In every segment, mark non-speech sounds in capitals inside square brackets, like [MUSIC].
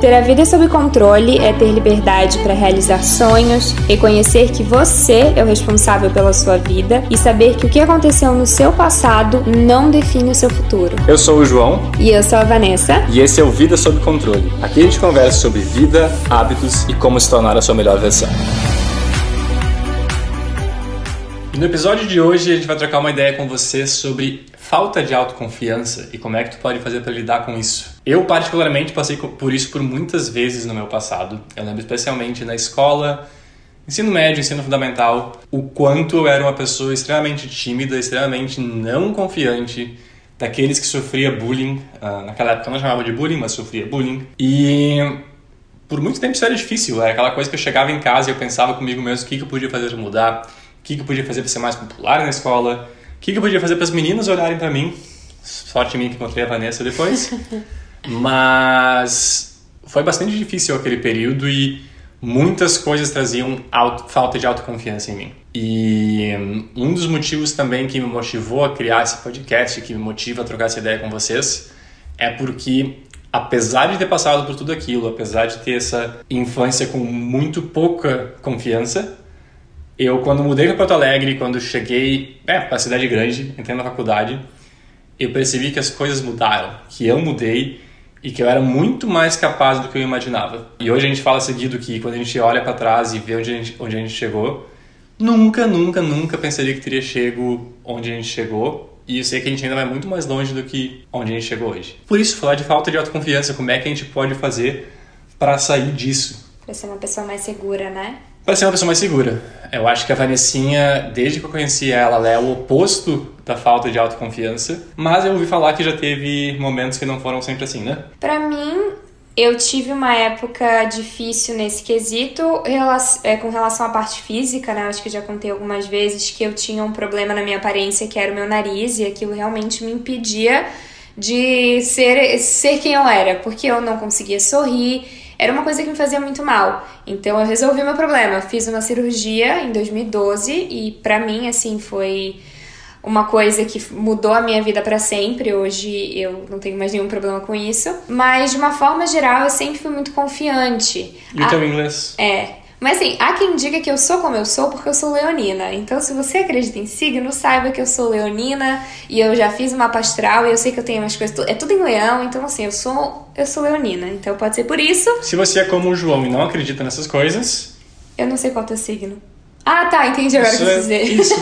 Ter a vida sob controle é ter liberdade para realizar sonhos, reconhecer que você é o responsável pela sua vida e saber que o que aconteceu no seu passado não define o seu futuro. Eu sou o João. E eu sou a Vanessa. E esse é o Vida Sob Controle. Aqui a gente conversa sobre vida, hábitos e como se tornar a sua melhor versão. E no episódio de hoje a gente vai trocar uma ideia com você sobre falta de autoconfiança e como é que tu pode fazer para lidar com isso. Eu particularmente passei por isso por muitas vezes no meu passado. Eu lembro especialmente na escola, ensino médio, ensino fundamental, o quanto eu era uma pessoa extremamente tímida, extremamente não confiante, daqueles que sofria bullying. Uh, naquela época eu não chamava de bullying, mas sofria bullying. E por muito tempo isso era difícil. Era aquela coisa que eu chegava em casa e eu pensava comigo mesmo o que, que eu podia fazer para mudar, o que, que eu podia fazer para ser mais popular na escola, o que, que eu podia fazer para as meninas olharem para mim? Sorte minha que encontrei a Vanessa depois. [LAUGHS] Mas foi bastante difícil aquele período e muitas coisas traziam auto, falta de autoconfiança em mim. E um dos motivos também que me motivou a criar esse podcast, que me motiva a trocar essa ideia com vocês, é porque apesar de ter passado por tudo aquilo, apesar de ter essa infância com muito pouca confiança, eu, quando mudei para Porto Alegre, quando cheguei é, para a cidade grande, entrei na faculdade, eu percebi que as coisas mudaram, que eu mudei e que eu era muito mais capaz do que eu imaginava. E hoje a gente fala seguido que quando a gente olha para trás e vê onde a, gente, onde a gente chegou, nunca, nunca, nunca pensaria que teria chego onde a gente chegou. E eu sei que a gente ainda vai muito mais longe do que onde a gente chegou hoje. Por isso, falar de falta de autoconfiança, como é que a gente pode fazer para sair disso? Para ser uma pessoa mais segura, né? Para ser uma pessoa mais segura. Eu acho que a Vanessinha, desde que eu conheci ela, ela é o oposto da falta de autoconfiança. Mas eu ouvi falar que já teve momentos que não foram sempre assim, né? Para mim, eu tive uma época difícil nesse quesito é, com relação à parte física, né? Acho que já contei algumas vezes que eu tinha um problema na minha aparência, que era o meu nariz, e aquilo realmente me impedia de ser, ser quem eu era, porque eu não conseguia sorrir era uma coisa que me fazia muito mal. Então eu resolvi meu problema. Fiz uma cirurgia em 2012 e para mim assim foi uma coisa que mudou a minha vida para sempre. Hoje eu não tenho mais nenhum problema com isso, mas de uma forma geral eu sempre fui muito confiante. E o teu inglês? É. Mas assim, há quem diga que eu sou como eu sou porque eu sou leonina. Então, se você acredita em signo, saiba que eu sou leonina e eu já fiz uma pastral e eu sei que eu tenho umas coisas. É tudo em leão, então assim, eu sou, eu sou leonina. Então pode ser por isso. Se você é como o João e não acredita nessas coisas. Eu não sei qual é o teu signo. Ah, tá, entendi agora o que você dizer. Isso.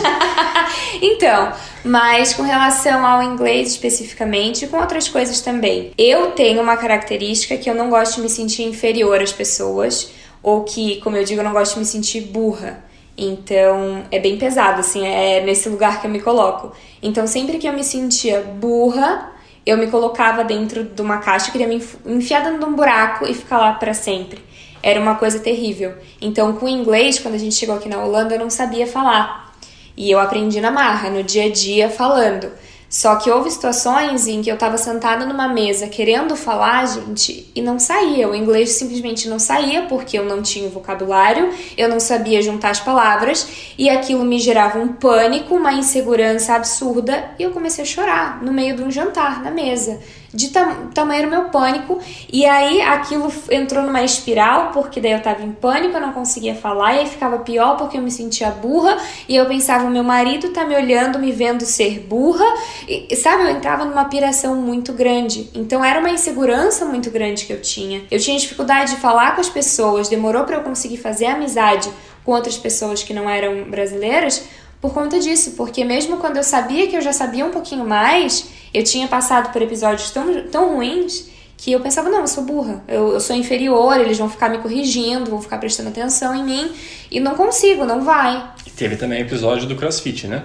[LAUGHS] então, mas com relação ao inglês especificamente e com outras coisas também. Eu tenho uma característica que eu não gosto de me sentir inferior às pessoas ou que, como eu digo, eu não gosto de me sentir burra. Então, é bem pesado, assim, é nesse lugar que eu me coloco. Então, sempre que eu me sentia burra, eu me colocava dentro de uma caixa, queria me enfiar dentro de um buraco e ficar lá para sempre. Era uma coisa terrível. Então, com o inglês, quando a gente chegou aqui na Holanda, eu não sabia falar. E eu aprendi na marra, no dia a dia, falando. Só que houve situações em que eu estava sentada numa mesa querendo falar, gente, e não saía. O inglês simplesmente não saía porque eu não tinha vocabulário, eu não sabia juntar as palavras e aquilo me gerava um pânico, uma insegurança absurda e eu comecei a chorar no meio de um jantar na mesa de tam tamanho era meu pânico. E aí aquilo entrou numa espiral, porque daí eu tava em pânico, eu não conseguia falar, e aí ficava pior porque eu me sentia burra, e eu pensava, meu marido tá me olhando, me vendo ser burra, e sabe, eu entrava numa piração muito grande. Então era uma insegurança muito grande que eu tinha. Eu tinha dificuldade de falar com as pessoas, demorou para eu conseguir fazer amizade com outras pessoas que não eram brasileiras por conta disso, porque mesmo quando eu sabia que eu já sabia um pouquinho mais, eu tinha passado por episódios tão, tão ruins que eu pensava, não, eu sou burra, eu, eu sou inferior, eles vão ficar me corrigindo, vão ficar prestando atenção em mim, e não consigo, não vai. E teve também episódio do CrossFit, né?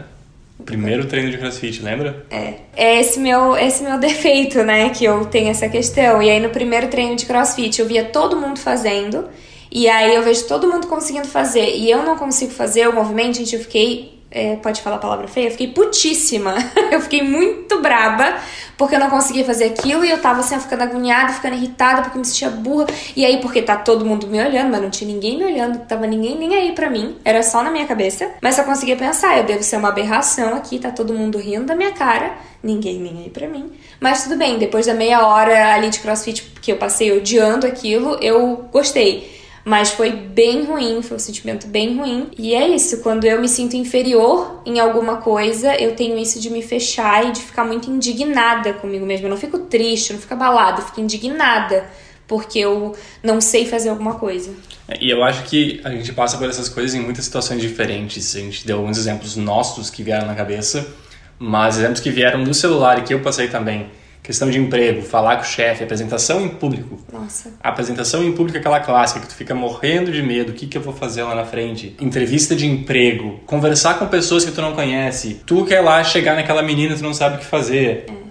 Primeiro treino de crossfit, lembra? É. É esse meu, esse meu defeito, né? Que eu tenho essa questão. E aí no primeiro treino de crossfit eu via todo mundo fazendo. E aí eu vejo todo mundo conseguindo fazer. E eu não consigo fazer o movimento, gente, eu fiquei é, pode falar a palavra feia? Eu fiquei putíssima. [LAUGHS] eu fiquei muito braba porque eu não conseguia fazer aquilo e eu tava assim, ficando agoniada, ficando irritada porque me sentia burra. E aí, porque tá todo mundo me olhando, mas não tinha ninguém me olhando, tava ninguém nem aí pra mim, era só na minha cabeça. Mas só conseguia pensar, eu devo ser uma aberração aqui, tá todo mundo rindo da minha cara, ninguém nem aí pra mim. Mas tudo bem, depois da meia hora ali de crossfit que eu passei odiando aquilo, eu gostei. Mas foi bem ruim, foi um sentimento bem ruim. E é isso, quando eu me sinto inferior em alguma coisa, eu tenho isso de me fechar e de ficar muito indignada comigo mesma. Eu não fico triste, eu não fico abalada, eu fico indignada porque eu não sei fazer alguma coisa. É, e eu acho que a gente passa por essas coisas em muitas situações diferentes. A gente deu alguns exemplos nossos que vieram na cabeça, mas exemplos que vieram do celular e que eu passei também questão de emprego, falar com o chefe, apresentação em público. Nossa. A apresentação em público é aquela clássica que tu fica morrendo de medo, o que, que eu vou fazer lá na frente? Entrevista de emprego, conversar com pessoas que tu não conhece. Tu quer lá chegar naquela menina, tu não sabe o que fazer. É.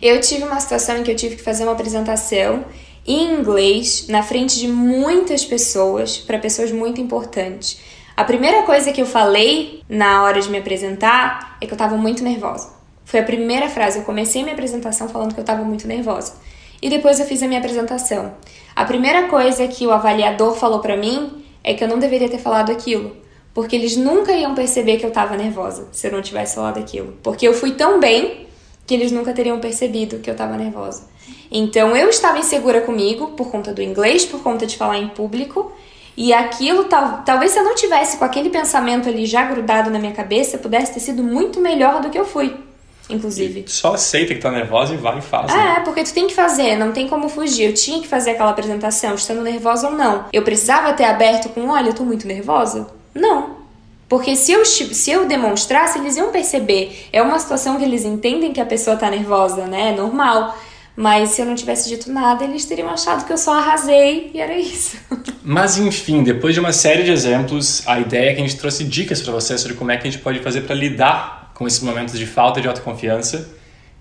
Eu tive uma situação em que eu tive que fazer uma apresentação em inglês na frente de muitas pessoas, para pessoas muito importantes. A primeira coisa que eu falei na hora de me apresentar é que eu estava muito nervosa. Foi a primeira frase. Eu comecei minha apresentação falando que eu estava muito nervosa. E depois eu fiz a minha apresentação. A primeira coisa que o avaliador falou para mim é que eu não deveria ter falado aquilo, porque eles nunca iam perceber que eu estava nervosa se eu não tivesse falado aquilo, porque eu fui tão bem que eles nunca teriam percebido que eu estava nervosa. Então eu estava insegura comigo por conta do inglês, por conta de falar em público, e aquilo tal, talvez se eu não tivesse com aquele pensamento ali já grudado na minha cabeça, pudesse ter sido muito melhor do que eu fui inclusive. E só aceita que tá nervosa e vai e faz. É, né? porque tu tem que fazer, não tem como fugir. Eu tinha que fazer aquela apresentação, estando nervosa ou não. Eu precisava ter aberto com, olha, eu tô muito nervosa? Não. Porque se eu, se eu demonstrasse, eles iam perceber. É uma situação que eles entendem que a pessoa tá nervosa, né? É normal. Mas se eu não tivesse dito nada, eles teriam achado que eu só arrasei e era isso. [LAUGHS] Mas enfim, depois de uma série de exemplos, a ideia é que a gente trouxe dicas para você sobre como é que a gente pode fazer para lidar com esses momentos de falta de autoconfiança.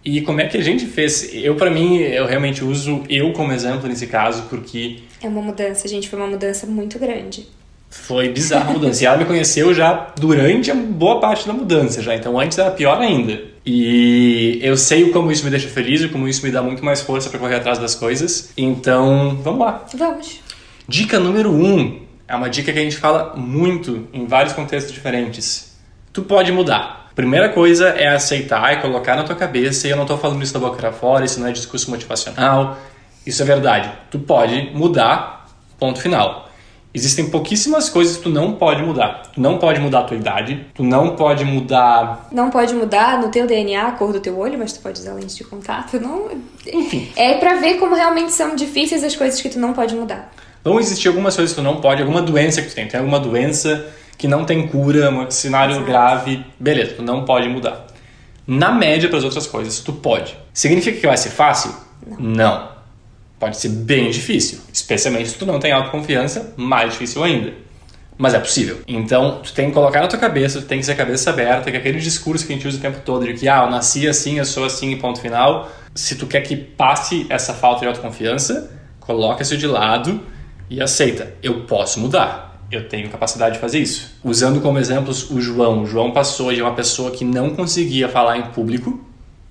E como é que a gente fez? Eu, para mim, eu realmente uso eu como exemplo nesse caso, porque. É uma mudança, gente, foi uma mudança muito grande. Foi bizarra a mudança. E ela me conheceu já durante a boa parte da mudança, já. Então antes era pior ainda. E eu sei como isso me deixa feliz e como isso me dá muito mais força para correr atrás das coisas. Então, vamos lá. Vamos. Dica número um é uma dica que a gente fala muito em vários contextos diferentes. Tu pode mudar. Primeira coisa é aceitar e colocar na tua cabeça, e eu não estou falando isso da boca para fora, isso não é discurso motivacional, isso é verdade. Tu pode mudar, ponto final. Existem pouquíssimas coisas que tu não pode mudar. Tu não pode mudar a tua idade, tu não pode mudar. Não pode mudar no teu DNA a cor do teu olho, mas tu pode usar lente de contato. Não... Enfim. É para ver como realmente são difíceis as coisas que tu não pode mudar. Vão existir algumas coisas que tu não pode, alguma doença que tu tem. Tem alguma doença que não tem cura, um cenário Exato. grave, beleza, tu não pode mudar. Na média, para as outras coisas, tu pode. Significa que vai ser fácil? Não. não. Pode ser bem difícil, especialmente se tu não tem autoconfiança, mais difícil ainda. Mas é possível. Então, tu tem que colocar na tua cabeça, tu tem que ser cabeça aberta, que aquele discurso que a gente usa o tempo todo de que, ah, eu nasci assim, eu sou assim e ponto final. Se tu quer que passe essa falta de autoconfiança, coloca isso de lado e aceita. Eu posso mudar eu tenho capacidade de fazer isso. Usando como exemplos o João. O João passou de uma pessoa que não conseguia falar em público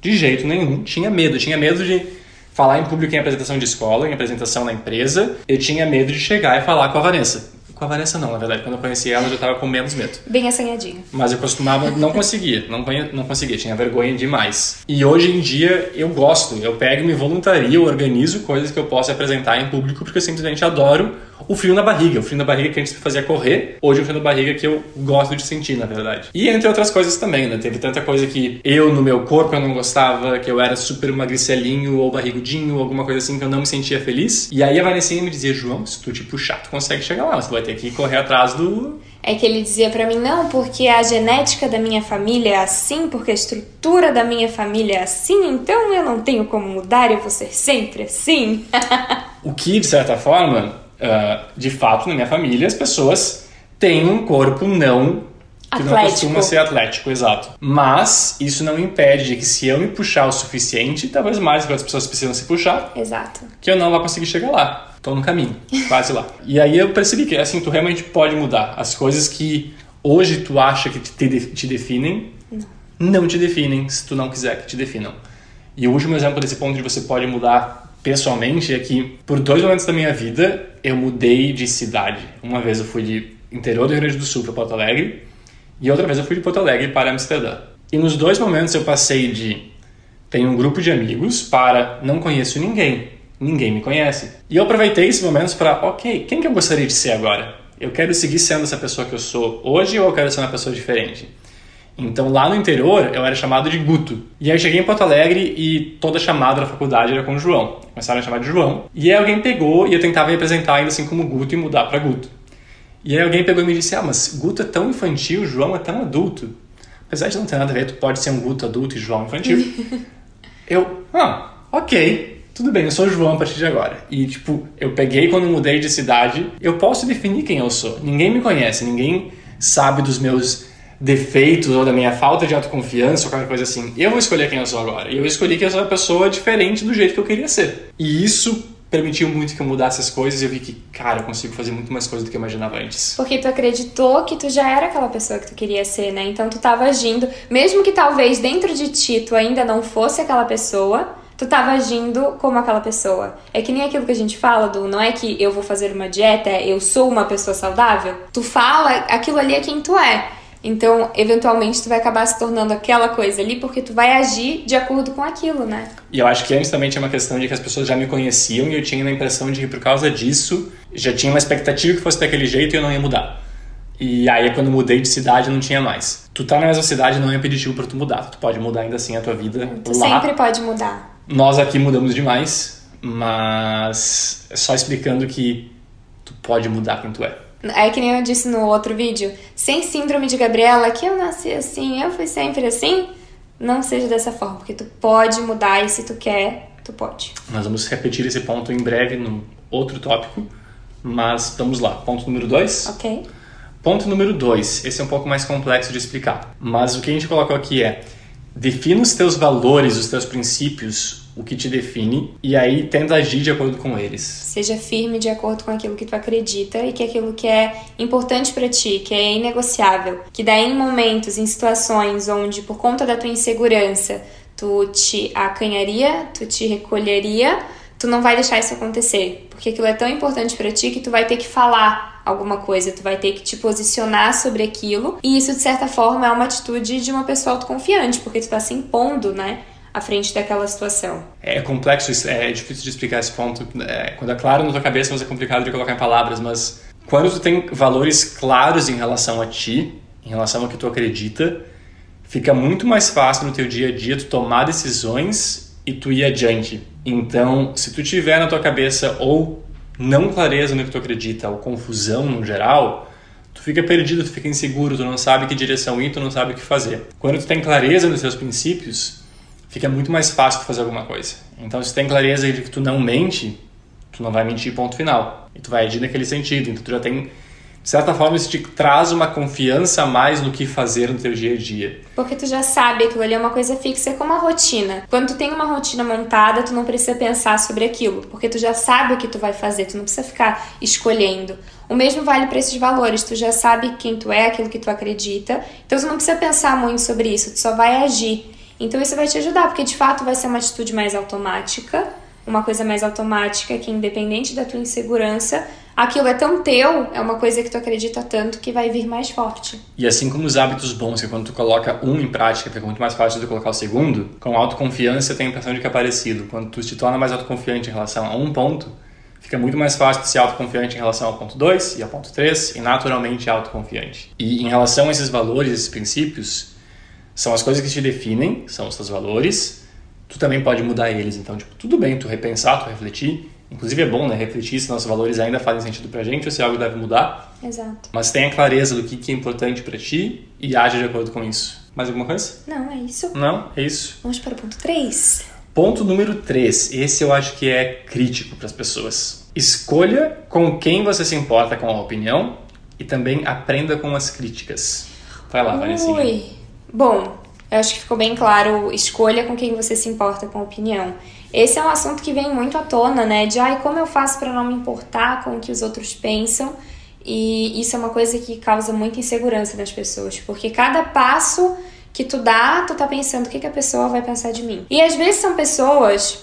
de jeito nenhum, tinha medo, tinha medo de falar em público em apresentação de escola, em apresentação na empresa, eu tinha medo de chegar e falar com a Vanessa. Com a Vanessa não, na verdade, quando eu conheci ela eu já estava com menos medo. Bem assanhadinha. Mas eu costumava, não conseguia, não, não conseguia, tinha vergonha demais. E hoje em dia eu gosto, eu pego, me voluntario, eu organizo coisas que eu posso apresentar em público porque eu simplesmente adoro o frio na barriga. O frio na barriga que a gente fazia correr, hoje é o frio na barriga que eu gosto de sentir, na verdade. E entre outras coisas também, né? Teve tanta coisa que eu, no meu corpo, eu não gostava, que eu era super magricelinho ou barrigudinho, ou alguma coisa assim que eu não me sentia feliz. E aí a Vanessinha me dizia, João, se tu te puxar, tu consegue chegar lá, você vai ter que correr atrás do é que ele dizia para mim não, porque a genética da minha família é assim, porque a estrutura da minha família é assim, então eu não tenho como mudar, eu vou ser sempre assim. [LAUGHS] o que de certa forma uh, de fato, na minha família, as pessoas têm um corpo não que atlético. não costuma ser atlético, exato. Mas isso não impede que se eu me puxar o suficiente, talvez mais que as pessoas precisam se puxar, exato. que eu não vá conseguir chegar lá. Estou no caminho, quase lá. E aí eu percebi que assim, tu realmente pode mudar as coisas que hoje tu acha que te, te definem, não. não te definem se tu não quiser que te definam. E o último exemplo desse ponto de você pode mudar pessoalmente é que por dois momentos da minha vida eu mudei de cidade. Uma vez eu fui de interior do Rio Grande do Sul para Porto Alegre e outra vez eu fui de Porto Alegre para Amsterdã. E nos dois momentos eu passei de tenho um grupo de amigos para não conheço ninguém, ninguém me conhece. E eu aproveitei esses momentos para, ok, quem que eu gostaria de ser agora? Eu quero seguir sendo essa pessoa que eu sou hoje ou eu quero ser uma pessoa diferente? Então lá no interior eu era chamado de Guto. E aí eu cheguei em Porto Alegre e toda chamada da faculdade era com João. Começaram a chamar de João. E aí alguém pegou e eu tentava me apresentar ainda assim como Guto e mudar para Guto. E aí alguém pegou e me disse: Ah, mas Guto é tão infantil, João é tão adulto. Apesar de não ter nada a ver, tu pode ser um Guto adulto e João infantil. [LAUGHS] eu, ah, ok, tudo bem, eu sou João a partir de agora. E, tipo, eu peguei quando mudei de cidade, eu posso definir quem eu sou. Ninguém me conhece, ninguém sabe dos meus defeitos ou da minha falta de autoconfiança ou qualquer coisa assim. Eu vou escolher quem eu sou agora. E eu escolhi que eu sou uma pessoa diferente do jeito que eu queria ser. E isso permitiu muito que eu mudasse as coisas e eu vi que, cara, eu consigo fazer muito mais coisas do que eu imaginava antes. Porque tu acreditou que tu já era aquela pessoa que tu queria ser, né? Então tu tava agindo, mesmo que talvez dentro de ti tu ainda não fosse aquela pessoa, tu tava agindo como aquela pessoa. É que nem aquilo que a gente fala do não é que eu vou fazer uma dieta, é eu sou uma pessoa saudável. Tu fala, aquilo ali é quem tu é. Então, eventualmente, tu vai acabar se tornando aquela coisa ali porque tu vai agir de acordo com aquilo, né? E eu acho que antes também tinha uma questão de que as pessoas já me conheciam e eu tinha a impressão de que por causa disso já tinha uma expectativa que fosse daquele jeito e eu não ia mudar. E aí, quando mudei de cidade, não tinha mais. Tu tá na mesma cidade não é impeditivo para tu mudar. Tu pode mudar ainda assim a tua vida tu lá. sempre pode mudar. Nós aqui mudamos demais, mas é só explicando que tu pode mudar quem tu é. É que nem eu disse no outro vídeo, sem síndrome de Gabriela, que eu nasci assim, eu fui sempre assim, não seja dessa forma, porque tu pode mudar e se tu quer, tu pode. Nós vamos repetir esse ponto em breve no outro tópico, mas vamos lá. Ponto número dois. Ok. Ponto número dois. Esse é um pouco mais complexo de explicar, mas o que a gente colocou aqui é defina os teus valores, os teus princípios, o que te define e aí tenta agir de acordo com eles. Seja firme de acordo com aquilo que tu acredita e que aquilo que é importante para ti, que é inegociável, que daí em momentos, em situações onde por conta da tua insegurança tu te acanharia, tu te recolheria, tu não vai deixar isso acontecer, porque aquilo é tão importante para ti que tu vai ter que falar alguma coisa, tu vai ter que te posicionar sobre aquilo, e isso de certa forma é uma atitude de uma pessoa autoconfiante, porque tu tá se impondo, né? À frente daquela situação. É complexo, é difícil de explicar esse ponto. É, quando é claro na tua cabeça, mas é complicado de colocar em palavras, mas quando tu tem valores claros em relação a ti, em relação ao que tu acredita, fica muito mais fácil no teu dia a dia tu tomar decisões e tu ir adiante. Então, se tu tiver na tua cabeça ou não clareza no que tu acredita, ou confusão no geral, tu fica perdido, tu fica inseguro, tu não sabe que direção ir, tu não sabe o que fazer. Quando tu tem clareza nos teus princípios, fica muito mais fácil fazer alguma coisa. Então, se tem clareza de que tu não mente, tu não vai mentir ponto final. E tu vai agir naquele sentido. Então, tu já tem, de certa forma, isso te traz uma confiança a mais no que fazer no teu dia a dia. Porque tu já sabe aquilo ali é uma coisa fixa, é como a rotina. Quando tu tem uma rotina montada, tu não precisa pensar sobre aquilo, porque tu já sabe o que tu vai fazer, tu não precisa ficar escolhendo. O mesmo vale para esses valores, tu já sabe quem tu é, aquilo que tu acredita, então tu não precisa pensar muito sobre isso, tu só vai agir. Então isso vai te ajudar, porque de fato vai ser uma atitude mais automática, uma coisa mais automática que independente da tua insegurança, aquilo é tão teu, é uma coisa que tu acredita tanto que vai vir mais forte. E assim como os hábitos bons, que quando tu coloca um em prática fica muito mais fácil que colocar o segundo, com autoconfiança tenho a impressão de que é parecido. Quando tu te torna mais autoconfiante em relação a um ponto, fica muito mais fácil de ser autoconfiante em relação ao ponto 2 e ao ponto 3 e naturalmente autoconfiante. E em relação a esses valores, esses princípios, são as coisas que te definem, são os teus valores. Tu também pode mudar eles. Então, tipo, tudo bem tu repensar, tu refletir. Inclusive é bom, né? Refletir se nossos valores ainda fazem sentido pra gente ou se algo deve mudar. Exato. Mas tenha clareza do que, que é importante para ti e age de acordo com isso. Mais alguma coisa? Não, é isso. Não, é isso. Vamos para o ponto 3. Ponto número 3. Esse eu acho que é crítico para as pessoas. Escolha com quem você se importa com a opinião e também aprenda com as críticas. Vai lá, Vanessa. Ui. Bom, eu acho que ficou bem claro, escolha com quem você se importa com a opinião. Esse é um assunto que vem muito à tona, né? De ai, como eu faço para não me importar com o que os outros pensam E isso é uma coisa que causa muita insegurança nas pessoas, porque cada passo que tu dá, tu tá pensando o que, que a pessoa vai pensar de mim. E às vezes são pessoas,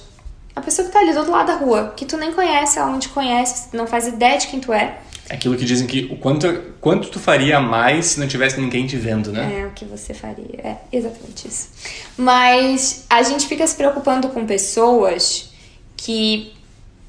a pessoa que tá ali do outro lado da rua, que tu nem conhece, ela não te conhece, não faz ideia de quem tu é. É aquilo que dizem que o quanto, quanto tu faria mais se não tivesse ninguém te vendo, né? É, o que você faria. É exatamente isso. Mas a gente fica se preocupando com pessoas que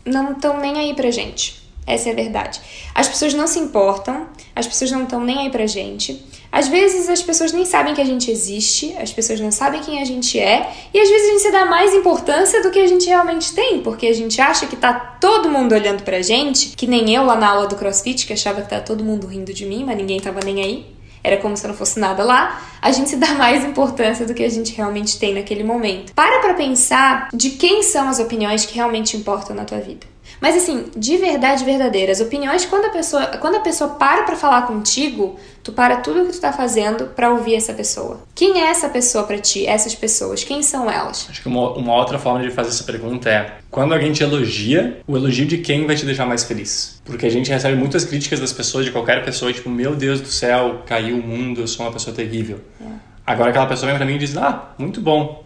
não estão nem aí pra gente. Essa é a verdade. As pessoas não se importam, as pessoas não estão nem aí pra gente. Às vezes as pessoas nem sabem que a gente existe, as pessoas não sabem quem a gente é, e às vezes a gente se dá mais importância do que a gente realmente tem, porque a gente acha que tá todo mundo olhando pra gente, que nem eu lá na aula do CrossFit, que achava que tá todo mundo rindo de mim, mas ninguém tava nem aí. Era como se não fosse nada lá. A gente se dá mais importância do que a gente realmente tem naquele momento. Para pra pensar de quem são as opiniões que realmente importam na tua vida. Mas assim, de verdade verdadeira, as opiniões quando a pessoa, quando a pessoa para para falar contigo, tu para tudo o que tu tá fazendo para ouvir essa pessoa. Quem é essa pessoa para ti? Essas pessoas, quem são elas? Acho que uma, uma outra forma de fazer essa pergunta é: quando alguém te elogia, o elogio de quem vai te deixar mais feliz? Porque a gente recebe muitas críticas das pessoas, de qualquer pessoa, tipo, meu Deus do céu, caiu o mundo, eu sou uma pessoa terrível. É. Agora aquela pessoa vem pra mim e diz: "Ah, muito bom".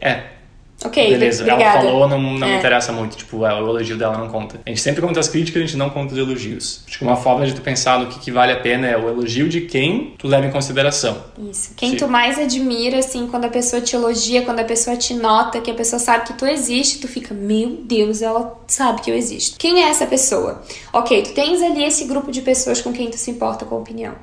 É, Ok, Beleza, obrigada. ela falou, não, não é. me interessa muito, tipo, é, o elogio dela não conta. A gente sempre conta as críticas, a gente não conta os elogios. Acho que uma forma de tu pensar no que, que vale a pena é o elogio de quem tu leva em consideração. Isso. Quem Sim. tu mais admira, assim, quando a pessoa te elogia, quando a pessoa te nota, que a pessoa sabe que tu existe, tu fica, meu Deus, ela sabe que eu existo. Quem é essa pessoa? Ok, tu tens ali esse grupo de pessoas com quem tu se importa com a opinião.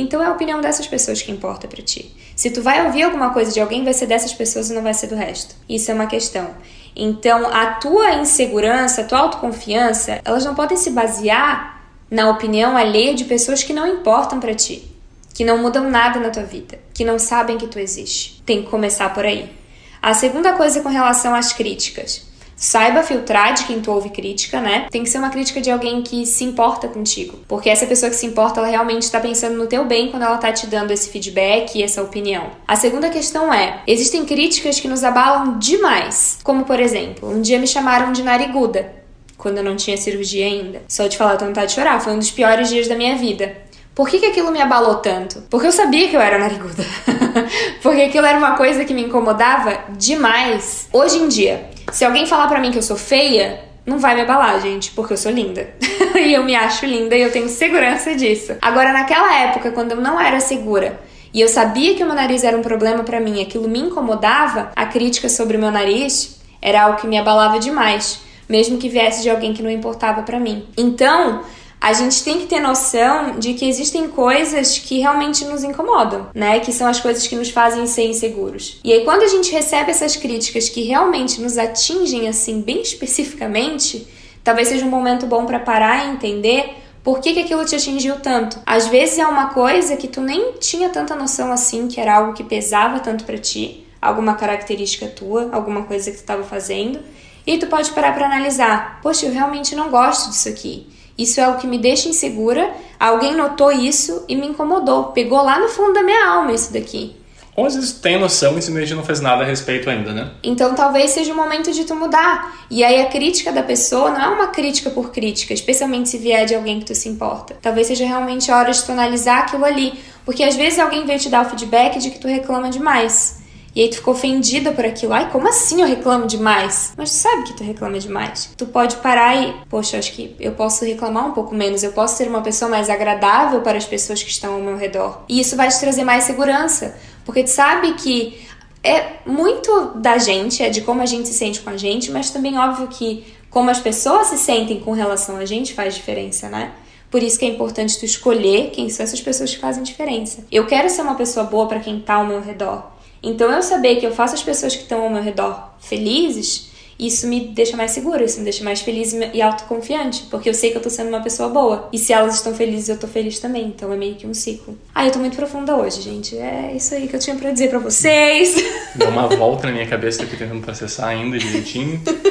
Então é a opinião dessas pessoas que importa para ti. Se tu vai ouvir alguma coisa de alguém, vai ser dessas pessoas e não vai ser do resto. Isso é uma questão. Então, a tua insegurança, a tua autoconfiança, elas não podem se basear na opinião alheia de pessoas que não importam para ti, que não mudam nada na tua vida, que não sabem que tu existe. Tem que começar por aí. A segunda coisa com relação às críticas. Saiba filtrar de quem tu ouve crítica, né? Tem que ser uma crítica de alguém que se importa contigo. Porque essa pessoa que se importa, ela realmente está pensando no teu bem quando ela tá te dando esse feedback e essa opinião. A segunda questão é: existem críticas que nos abalam demais. Como, por exemplo, um dia me chamaram de nariguda quando eu não tinha cirurgia ainda. Só de falar, eu tô vontade de chorar. Foi um dos piores dias da minha vida. Por que, que aquilo me abalou tanto? Porque eu sabia que eu era nariguda. [LAUGHS] Porque aquilo era uma coisa que me incomodava demais. Hoje em dia, se alguém falar para mim que eu sou feia, não vai me abalar, gente, porque eu sou linda. [LAUGHS] e eu me acho linda e eu tenho segurança disso. Agora, naquela época, quando eu não era segura e eu sabia que o meu nariz era um problema para mim, aquilo me incomodava, a crítica sobre o meu nariz era algo que me abalava demais, mesmo que viesse de alguém que não importava para mim. Então, a gente tem que ter noção de que existem coisas que realmente nos incomodam, né? Que são as coisas que nos fazem ser inseguros. E aí, quando a gente recebe essas críticas que realmente nos atingem, assim, bem especificamente, talvez seja um momento bom para parar e entender por que, que aquilo te atingiu tanto? Às vezes é uma coisa que tu nem tinha tanta noção assim, que era algo que pesava tanto para ti, alguma característica tua, alguma coisa que tu estava fazendo, e tu pode parar para analisar. Poxa, eu realmente não gosto disso aqui. Isso é o que me deixa insegura. Alguém notou isso e me incomodou. Pegou lá no fundo da minha alma isso daqui. Ou às vezes tem noção e simplesmente não fez nada a respeito ainda, né? Então talvez seja o momento de tu mudar. E aí a crítica da pessoa não é uma crítica por crítica, especialmente se vier de alguém que tu se importa. Talvez seja realmente a hora de tu analisar aquilo ali. Porque às vezes alguém veio te dar o feedback de que tu reclama demais. E aí tu ficou ofendida por aquilo. Ai, como assim eu reclamo demais? Mas tu sabe que tu reclama demais. Tu pode parar e, poxa, acho que eu posso reclamar um pouco menos. Eu posso ser uma pessoa mais agradável para as pessoas que estão ao meu redor. E isso vai te trazer mais segurança. Porque tu sabe que é muito da gente, é de como a gente se sente com a gente, mas também óbvio que como as pessoas se sentem com relação a gente faz diferença, né? Por isso que é importante tu escolher quem são essas pessoas que fazem diferença. Eu quero ser uma pessoa boa para quem tá ao meu redor. Então eu saber que eu faço as pessoas que estão ao meu redor felizes, isso me deixa mais segura, isso me deixa mais feliz e autoconfiante, porque eu sei que eu tô sendo uma pessoa boa. E se elas estão felizes, eu tô feliz também. Então é meio que um ciclo. Ah, eu tô muito profunda hoje, gente. É isso aí que eu tinha para dizer para vocês. Deu uma volta na minha cabeça, tô aqui tentando processar ainda direitinho. [LAUGHS]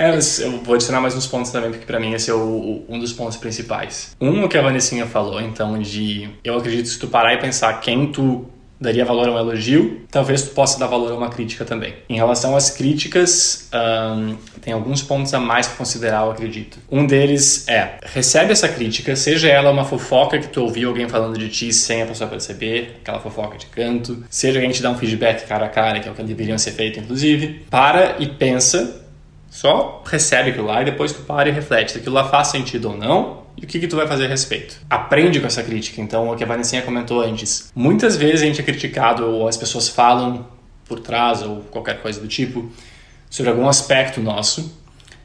É, eu vou adicionar mais uns pontos também, porque para mim esse é o, um dos pontos principais. Um, o que a Vanessinha falou, então, de eu acredito que se tu parar e pensar quem tu daria valor a um elogio, talvez tu possa dar valor a uma crítica também. Em relação às críticas, um, tem alguns pontos a mais para considerar, eu acredito. Um deles é, recebe essa crítica, seja ela uma fofoca que tu ouviu alguém falando de ti sem a pessoa perceber, aquela fofoca de canto, seja alguém te dar um feedback cara a cara, que é o que deveria ser feito, inclusive, para e pensa, só recebe aquilo lá e depois tu para e reflete se aquilo lá faz sentido ou não e o que, que tu vai fazer a respeito? Aprende com essa crítica. Então, o que a Vanessinha comentou antes. Muitas vezes a gente é criticado ou as pessoas falam por trás ou qualquer coisa do tipo sobre algum aspecto nosso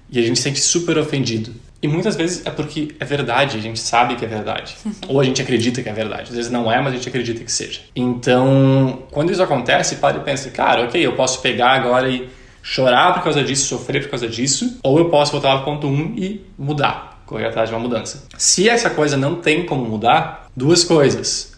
e a gente se sente super ofendido. E muitas vezes é porque é verdade, a gente sabe que é verdade. [LAUGHS] Ou a gente acredita que é verdade. Às vezes não é, mas a gente acredita que seja. Então, quando isso acontece, para e pensa, cara, ok, eu posso pegar agora e chorar por causa disso, sofrer por causa disso, ou eu posso voltar ao ponto 1 um e mudar correr atrás de uma mudança. Se essa coisa não tem como mudar, duas coisas.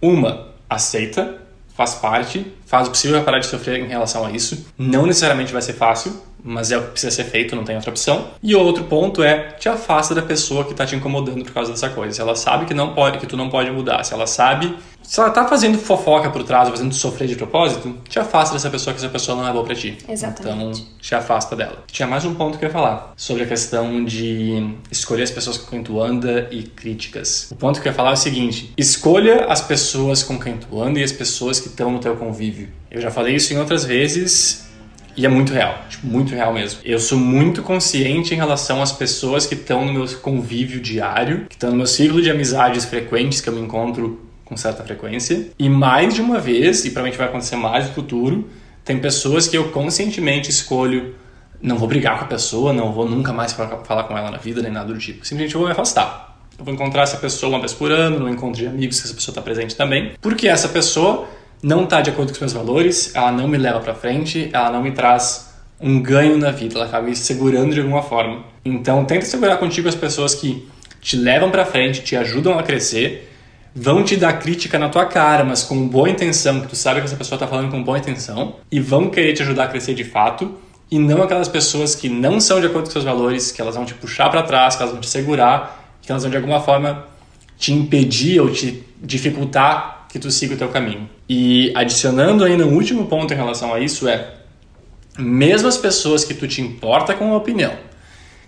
Uma, aceita, faz parte, faz o possível para parar de sofrer em relação a isso. Não necessariamente vai ser fácil, mas é o que precisa ser feito, não tem outra opção. E outro ponto é te afasta da pessoa que está te incomodando por causa dessa coisa. Se ela sabe que não pode, que tu não pode mudar, se ela sabe, se ela tá fazendo fofoca por trás, fazendo sofrer de propósito, te afasta dessa pessoa que essa pessoa não é boa para ti. Exatamente. Então, te afasta dela. Tinha mais um ponto que eu ia falar sobre a questão de escolher as pessoas com quem tu anda e críticas. O ponto que eu ia falar é o seguinte: escolha as pessoas com quem tu anda e as pessoas que estão no teu convívio. Eu já falei isso em outras vezes e é muito real, tipo, muito real mesmo. Eu sou muito consciente em relação às pessoas que estão no meu convívio diário, que estão no meu ciclo de amizades frequentes que eu me encontro com certa frequência. E mais de uma vez, e provavelmente vai acontecer mais no futuro, tem pessoas que eu conscientemente escolho não vou brigar com a pessoa, não vou nunca mais falar com ela na vida, nem nada do tipo. Simplesmente vou me afastar. Eu vou encontrar essa pessoa uma vez por ano, no encontro de amigos, que essa pessoa está presente também. Porque essa pessoa não está de acordo com os meus valores, ela não me leva para frente, ela não me traz um ganho na vida, ela acaba me segurando de alguma forma. Então, tenta segurar contigo as pessoas que te levam para frente, te ajudam a crescer, vão te dar crítica na tua cara, mas com boa intenção, que tu sabe que essa pessoa está falando com boa intenção, e vão querer te ajudar a crescer de fato, e não aquelas pessoas que não são de acordo com seus valores, que elas vão te puxar para trás, que elas vão te segurar, que elas vão de alguma forma te impedir ou te dificultar que tu siga o teu caminho. E adicionando ainda um último ponto em relação a isso é, mesmo as pessoas que tu te importa com a opinião,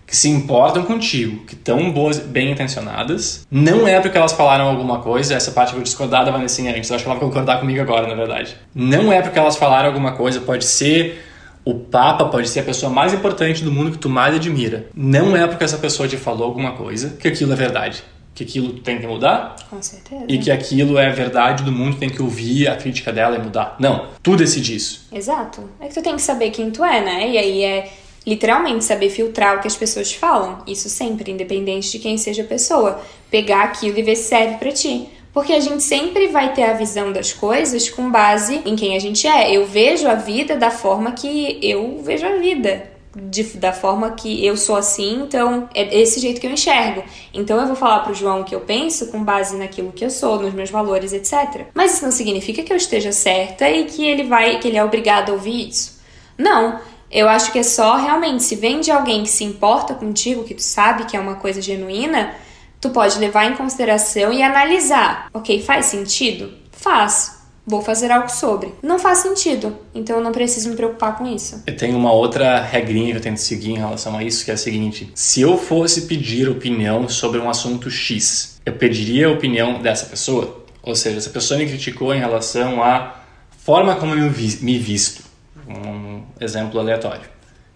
que se importam contigo, que estão boas, bem intencionadas, não é porque elas falaram alguma coisa, essa parte eu vou discordar da Vanessinha antes, eu acho que ela vai concordar comigo agora, na verdade. Não é porque elas falaram alguma coisa, pode ser o Papa pode ser a pessoa mais importante do mundo que tu mais admira. Não é porque essa pessoa te falou alguma coisa que aquilo é verdade que aquilo tem que mudar. Com certeza. E que aquilo é verdade do mundo, tem que ouvir a crítica dela e mudar. Não, tu decide isso. Exato. É que tu tem que saber quem tu é, né? E aí é literalmente saber filtrar o que as pessoas falam. Isso sempre, independente de quem seja a pessoa. Pegar aquilo e ver se serve para ti. Porque a gente sempre vai ter a visão das coisas com base em quem a gente é. Eu vejo a vida da forma que eu vejo a vida de, da forma que eu sou assim, então é esse jeito que eu enxergo. Então eu vou falar pro João o que eu penso com base naquilo que eu sou, nos meus valores, etc. Mas isso não significa que eu esteja certa e que ele vai, que ele é obrigado a ouvir isso. Não. Eu acho que é só realmente se vem de alguém que se importa contigo, que tu sabe que é uma coisa genuína, tu pode levar em consideração e analisar. OK, faz sentido? Faz vou fazer algo sobre. Não faz sentido, então eu não preciso me preocupar com isso. Eu tenho uma outra regrinha que eu tento seguir em relação a isso, que é a seguinte: se eu fosse pedir opinião sobre um assunto X, eu pediria a opinião dessa pessoa? Ou seja, essa pessoa me criticou em relação à forma como eu me visto. Um exemplo aleatório.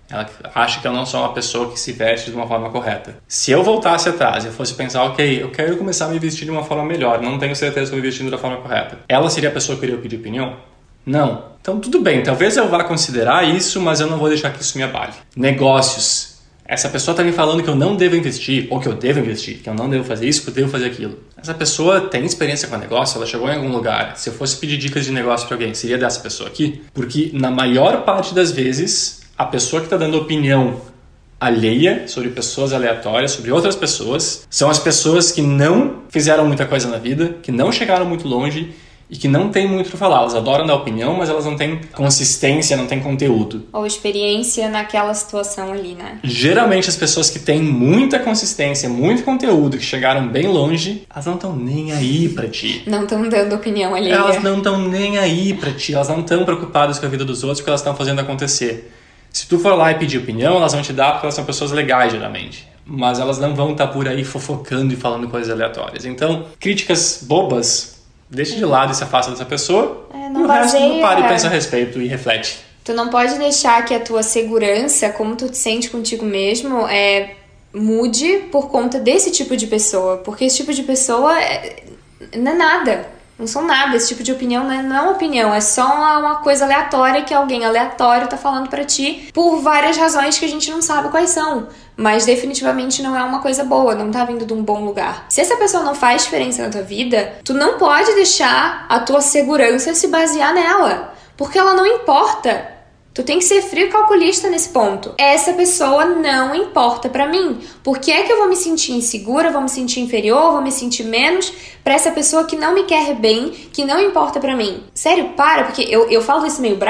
Ela acha que eu não sou uma pessoa que se veste de uma forma correta. Se eu voltasse atrás e fosse pensar, ok, eu quero começar a me vestir de uma forma melhor, não tenho certeza que eu me vestindo da forma correta. Ela seria a pessoa que iria pedir opinião? Não. Então tudo bem, talvez eu vá considerar isso, mas eu não vou deixar que isso me abale. Negócios. Essa pessoa está me falando que eu não devo investir, ou que eu devo investir, que eu não devo fazer isso, que eu devo fazer aquilo. Essa pessoa tem experiência com negócio, ela chegou em algum lugar. Se eu fosse pedir dicas de negócio para alguém, seria dessa pessoa aqui? Porque na maior parte das vezes, a pessoa que está dando opinião alheia sobre pessoas aleatórias, sobre outras pessoas, são as pessoas que não fizeram muita coisa na vida, que não chegaram muito longe e que não tem muito para falar. Elas adoram dar opinião, mas elas não têm consistência, não têm conteúdo. Ou experiência naquela situação ali, né? Geralmente as pessoas que têm muita consistência, muito conteúdo, que chegaram bem longe, elas não estão nem aí para ti. Não estão dando opinião ali. Elas não estão nem aí para ti, elas não estão preocupadas com a vida dos outros porque elas estão fazendo acontecer. Se tu for lá e pedir opinião, elas vão te dar porque elas são pessoas legais, geralmente. Mas elas não vão estar tá por aí fofocando e falando coisas aleatórias. Então, críticas bobas deixa de lado e se afasta dessa pessoa. É, não o resto não para e pensa a respeito e reflete. Tu não pode deixar que a tua segurança, como tu te sente contigo mesmo, é, mude por conta desse tipo de pessoa. Porque esse tipo de pessoa é, não é nada. Não são nada. Esse tipo de opinião não é, não é uma opinião, é só uma, uma coisa aleatória que alguém aleatório tá falando para ti por várias razões que a gente não sabe quais são. Mas definitivamente não é uma coisa boa, não tá vindo de um bom lugar. Se essa pessoa não faz diferença na tua vida, tu não pode deixar a tua segurança se basear nela. Porque ela não importa. Tu tem que ser frio e calculista nesse ponto. Essa pessoa não importa para mim. Por que é que eu vou me sentir insegura, vou me sentir inferior, vou me sentir menos para essa pessoa que não me quer bem, que não importa para mim? Sério, para, porque eu, eu falo isso meio [LAUGHS]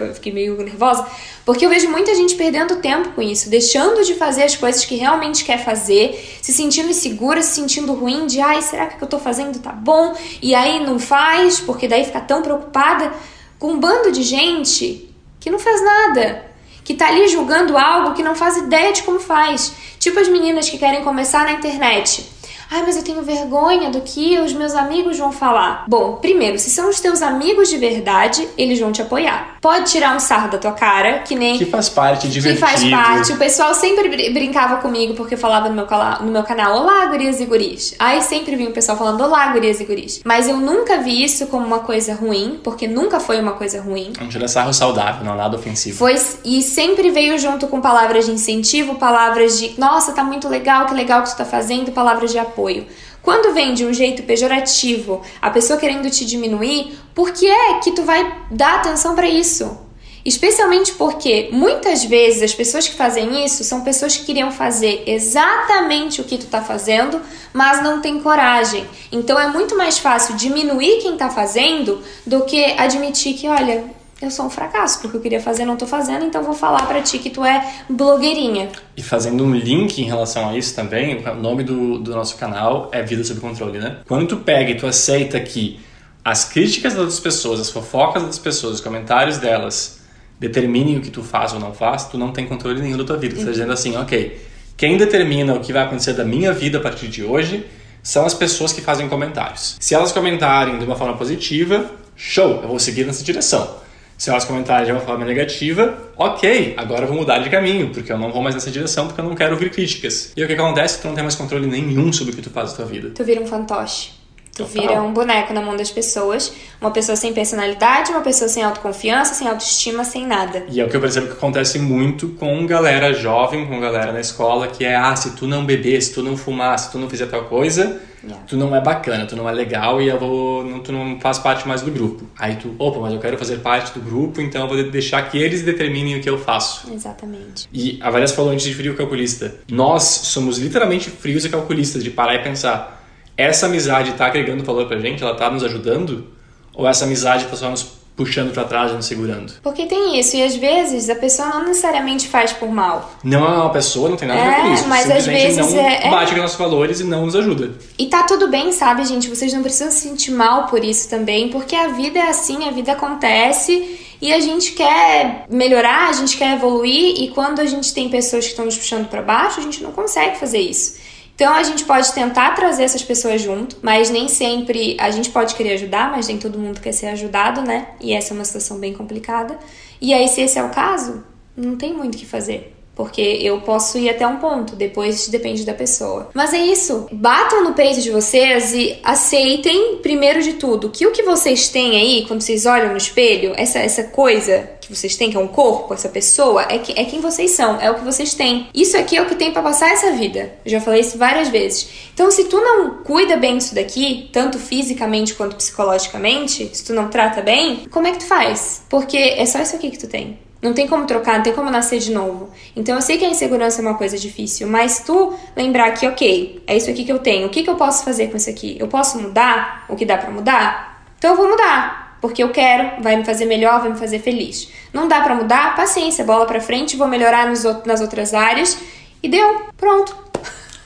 eu fiquei meio nervosa, porque eu vejo muita gente perdendo tempo com isso, deixando de fazer as coisas que realmente quer fazer, se sentindo insegura, se sentindo ruim, de ai, será que o que eu tô fazendo tá bom? E aí não faz, porque daí fica tão preocupada com um bando de gente que não faz nada, que tá ali julgando algo que não faz ideia de como faz. Tipo as meninas que querem começar na internet. Ai, mas eu tenho vergonha do que os meus amigos vão falar. Bom, primeiro, se são os teus amigos de verdade, eles vão te apoiar. Pode tirar um sarro da tua cara, que nem. Que faz parte, divertido. Que faz parte. O pessoal sempre brincava comigo porque falava no meu, no meu canal: Olá, gurias e guris. Aí sempre vinha o pessoal falando: Olá, gurias e guris. Mas eu nunca vi isso como uma coisa ruim, porque nunca foi uma coisa ruim. Um tira sarro saudável, não nada ofensivo. Foi, e sempre veio junto com palavras de incentivo, palavras de: Nossa, tá muito legal, que legal que tu tá fazendo, palavras de apoio apoio. Quando vem de um jeito pejorativo, a pessoa querendo te diminuir, por que é que tu vai dar atenção para isso? Especialmente porque muitas vezes as pessoas que fazem isso são pessoas que queriam fazer exatamente o que tu tá fazendo, mas não tem coragem. Então é muito mais fácil diminuir quem tá fazendo do que admitir que, olha, eu sou um fracasso, porque eu queria fazer, não tô fazendo, então vou falar para ti que tu é blogueirinha. E fazendo um link em relação a isso também, o nome do, do nosso canal é Vida Sob Controle, né? Quando tu pega e tu aceita que as críticas das pessoas, as fofocas das pessoas, os comentários delas determinem o que tu faz ou não faz, tu não tem controle nenhum da tua vida. Tu tá dizendo assim, ok, quem determina o que vai acontecer da minha vida a partir de hoje são as pessoas que fazem comentários. Se elas comentarem de uma forma positiva, show, eu vou seguir nessa direção. Se elas comentarem de uma forma negativa, ok, agora eu vou mudar de caminho, porque eu não vou mais nessa direção, porque eu não quero ouvir críticas. E o que acontece? Tu não tem mais controle nenhum sobre o que tu faz na tua vida. Tu vira um fantoche. Tu vira um boneco na mão das pessoas, uma pessoa sem personalidade, uma pessoa sem autoconfiança, sem autoestima, sem nada. E é o que eu percebo que acontece muito com galera jovem, com galera na escola, que é, ah, se tu não beber, se tu não fumar, se tu não fizer tal coisa, Tu não é bacana, tu não é legal e eu vou, não, tu não faz parte mais do grupo. Aí tu, opa, mas eu quero fazer parte do grupo, então eu vou deixar que eles determinem o que eu faço. Exatamente. E a Vanessa falou antes de frio calculista. Nós somos literalmente frios e calculistas, de parar e pensar: essa amizade tá agregando valor pra gente? Ela tá nos ajudando? Ou essa amizade tá só nos puxando para trás e nos segurando. Porque tem isso, e às vezes a pessoa não necessariamente faz por mal. Não é uma pessoa, não tem nada a ver com é, isso. Mas às vezes não é, é, bate com nossos valores e não nos ajuda. E tá tudo bem, sabe, gente? Vocês não precisam se sentir mal por isso também, porque a vida é assim, a vida acontece. E a gente quer melhorar, a gente quer evoluir, e quando a gente tem pessoas que estão nos puxando para baixo, a gente não consegue fazer isso. Então a gente pode tentar trazer essas pessoas junto, mas nem sempre a gente pode querer ajudar, mas nem todo mundo quer ser ajudado, né? E essa é uma situação bem complicada. E aí, se esse é o caso, não tem muito o que fazer. Porque eu posso ir até um ponto, depois depende da pessoa. Mas é isso. Batam no peito de vocês e aceitem, primeiro de tudo, que o que vocês têm aí, quando vocês olham no espelho, essa, essa coisa que vocês têm, que é um corpo, essa pessoa, é, que, é quem vocês são, é o que vocês têm. Isso aqui é o que tem para passar essa vida. Eu já falei isso várias vezes. Então, se tu não cuida bem disso daqui, tanto fisicamente quanto psicologicamente, se tu não trata bem, como é que tu faz? Porque é só isso aqui que tu tem. Não tem como trocar, não tem como nascer de novo. Então eu sei que a insegurança é uma coisa difícil, mas tu lembrar que, ok, é isso aqui que eu tenho, o que, que eu posso fazer com isso aqui? Eu posso mudar o que dá para mudar? Então eu vou mudar, porque eu quero, vai me fazer melhor, vai me fazer feliz. Não dá para mudar? Paciência, bola para frente, vou melhorar nos, nas outras áreas e deu, pronto.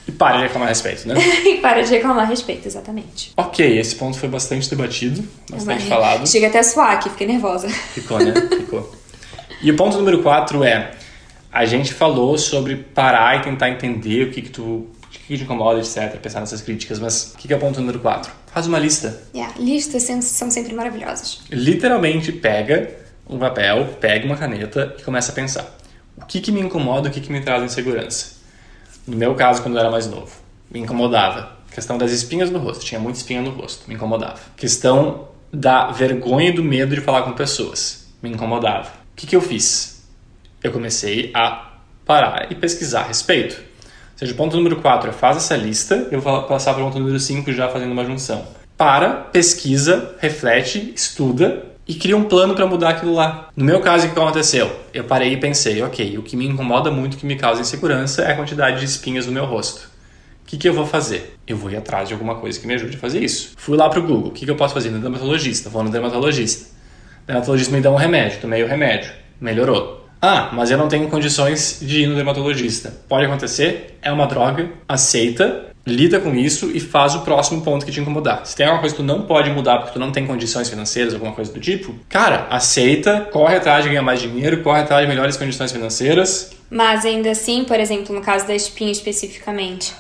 E para de reclamar a respeito, né? [LAUGHS] e para de reclamar a respeito, exatamente. Ok, esse ponto foi bastante debatido, bastante Vai. falado. Chega até a suar aqui, fiquei nervosa. Ficou, né? Ficou. E o ponto número 4 é: a gente falou sobre parar e tentar entender o que, que tu. O que te incomoda, etc., pensar nessas críticas, mas o que, que é o ponto número 4? Faz uma lista. Yeah, listas são sempre maravilhosas. Literalmente pega um papel, pega uma caneta e começa a pensar. O que, que me incomoda, o que, que me traz insegurança? No meu caso, quando eu era mais novo, me incomodava. questão das espinhas no rosto, tinha muita espinha no rosto, me incomodava. questão da vergonha e do medo de falar com pessoas, me incomodava. O que, que eu fiz? Eu comecei a parar e pesquisar a respeito. Seja, o ponto número 4 é faz essa lista, eu vou passar para o ponto número 5 já fazendo uma junção. Para, pesquisa, reflete, estuda e cria um plano para mudar aquilo lá. No meu caso, o que aconteceu? Eu parei e pensei, ok, o que me incomoda muito, o que me causa insegurança é a quantidade de espinhas no meu rosto. O que, que eu vou fazer? Eu vou ir atrás de alguma coisa que me ajude a fazer isso. Fui lá pro Google, o que, que eu posso fazer no dermatologista? Vou no dermatologista. O dermatologista me dá um remédio, tomei o remédio, melhorou. Ah, mas eu não tenho condições de ir no dermatologista. Pode acontecer, é uma droga, aceita, lida com isso e faz o próximo ponto que te incomodar. Se tem alguma coisa que tu não pode mudar porque tu não tem condições financeiras, alguma coisa do tipo, cara, aceita, corre atrás de ganhar mais dinheiro, corre atrás de melhores condições financeiras. Mas ainda assim, por exemplo, no caso da espinha especificamente,